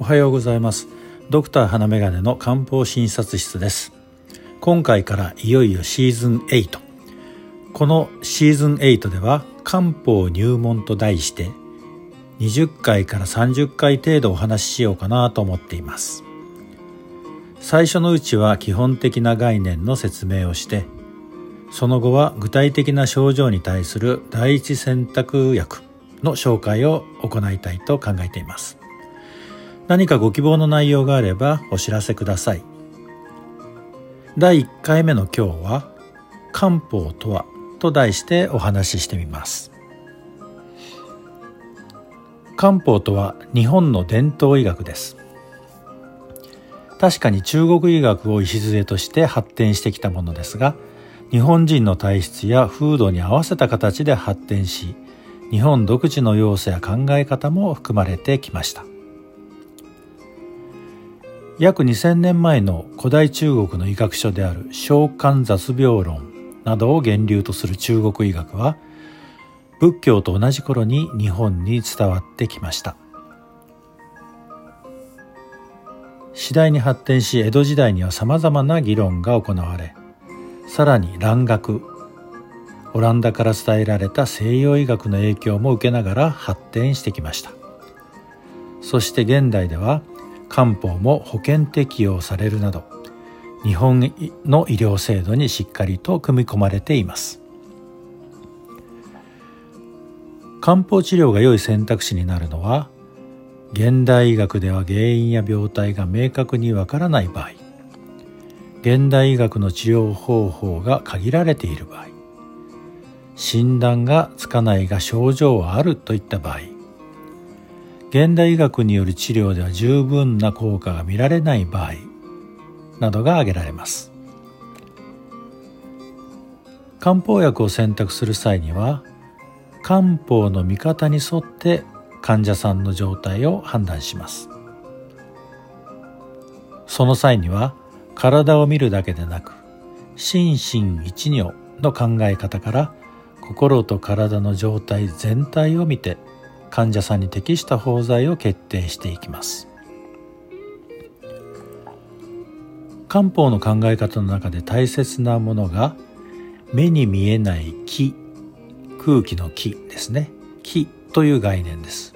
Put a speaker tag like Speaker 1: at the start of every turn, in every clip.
Speaker 1: おはようございます。ドクター花眼鏡の漢方診察室です。今回からいよいよシーズン8このシーズン8では漢方入門と題して20回から30回程度お話ししようかなと思っています。最初のうちは基本的な概念の説明をしてその後は具体的な症状に対する第一選択薬の紹介を行いたいと考えています。何かご希望の内容があればお知らせください。第1回目の今日は漢方とはと題してお話ししてみます。漢方とは日本の伝統医学です。確かに中国医学を礎として発展してきたものですが日本人の体質や風土に合わせた形で発展し日本独自の要素や考え方も含まれてきました。約2000年前の古代中国の医学書である召喚雑病論などを源流とする中国医学は仏教と同じ頃に日本に伝わってきました。次第に発展し江戸時代には様々な議論が行われさらに蘭学オランダから伝えられた西洋医学の影響も受けながら発展してきました。そして現代では漢方も保険適用されるなど日本の医療制度にしっかりと組み込まれています。漢方治療が良い選択肢になるのは現代医学では原因や病態が明確にわからない場合現代医学の治療方法が限られている場合診断がつかないが症状はあるといった場合現代医学による治療では十分な効果が見られない場合などが挙げられます。漢方薬を選択する際には漢方の見方に沿って患者さんの状態を判断します。その際には体を見るだけでなく心身一如の考え方から心と体の状態全体を見て患者さんに適した包材を決定していきます。漢方の考え方の中で大切なものが目に見えない気空気の気ですね。気という概念です。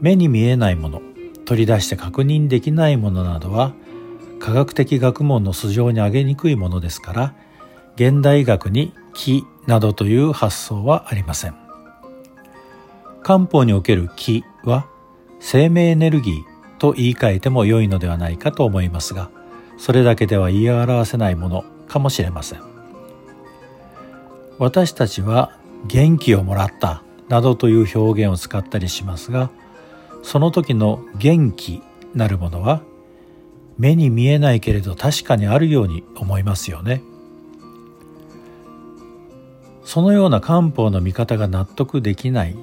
Speaker 1: 目に見えないもの取り出して確認できないものなどは科学的学問の素性に上げにくいものですから現代医学に気などという発想はありません。漢方における気は生命エネルギーと言い換えても良いのではないかと思いますがそれだけでは言い表せないものかもしれません。私たちは元気をもらったなどという表現を使ったりしますがその時の元気なるものは目に見えないけれど確かにあるように思いますよね。そのような漢方の見方が納得できない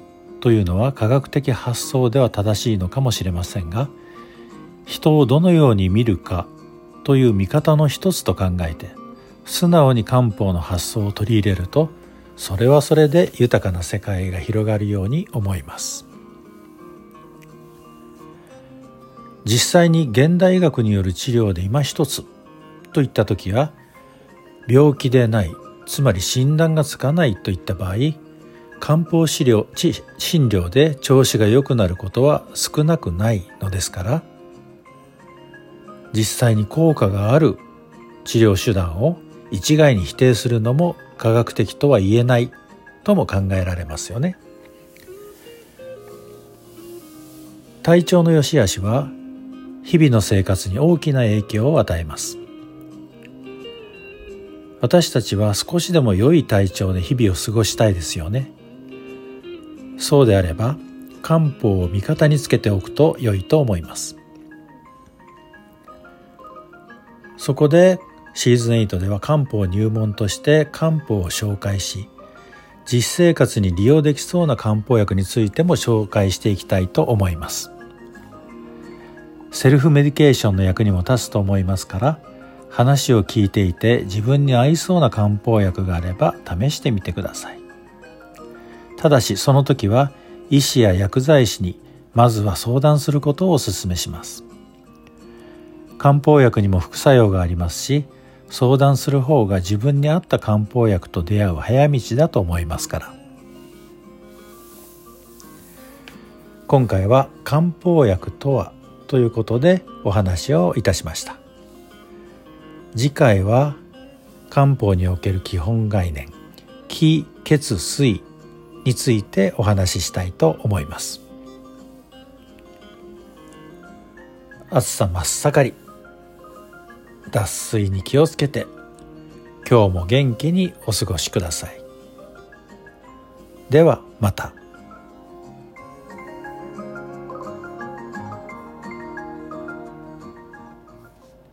Speaker 1: というのは科学的発想では正しいのかもしれませんが人をどのように見るかという見方の一つと考えて素直に漢方の発想を取り入れるとそれはそれで豊かな世界が広がるように思います。実際に現代医学による治療で今一つといった時は病気でないつまり診断がつかないといった場合漢方治療診療で調子が良くなることは少なくないのですから実際に効果がある治療手段を一概に否定するのも科学的とは言えないとも考えられますよね。体調の良し悪しは日々の生活に大きな影響を与えます。私たちは少しでも良い体調で日々を過ごしたいですよね。そうであれば漢方を味方につけておくと良いと思います。そこでシーズン8では漢方入門として漢方を紹介し実生活に利用できそうな漢方薬についても紹介していきたいと思います。セルフメディケーションの役にも立つと思いますから話を聞いていて自分に合いそうな漢方薬があれば試してみてください。ただしその時は医師や薬剤師にまずは相談することをお勧めします。漢方薬にも副作用がありますし相談する方が自分に合った漢方薬と出会う早道だと思いますから。今回は漢方薬とはということでお話をいたしました。次回は漢方における基本概念気血水についてお話ししたいと思います。暑さ真っ盛り。脱水に気をつけて。今日も元気にお過ごしください。ではまた。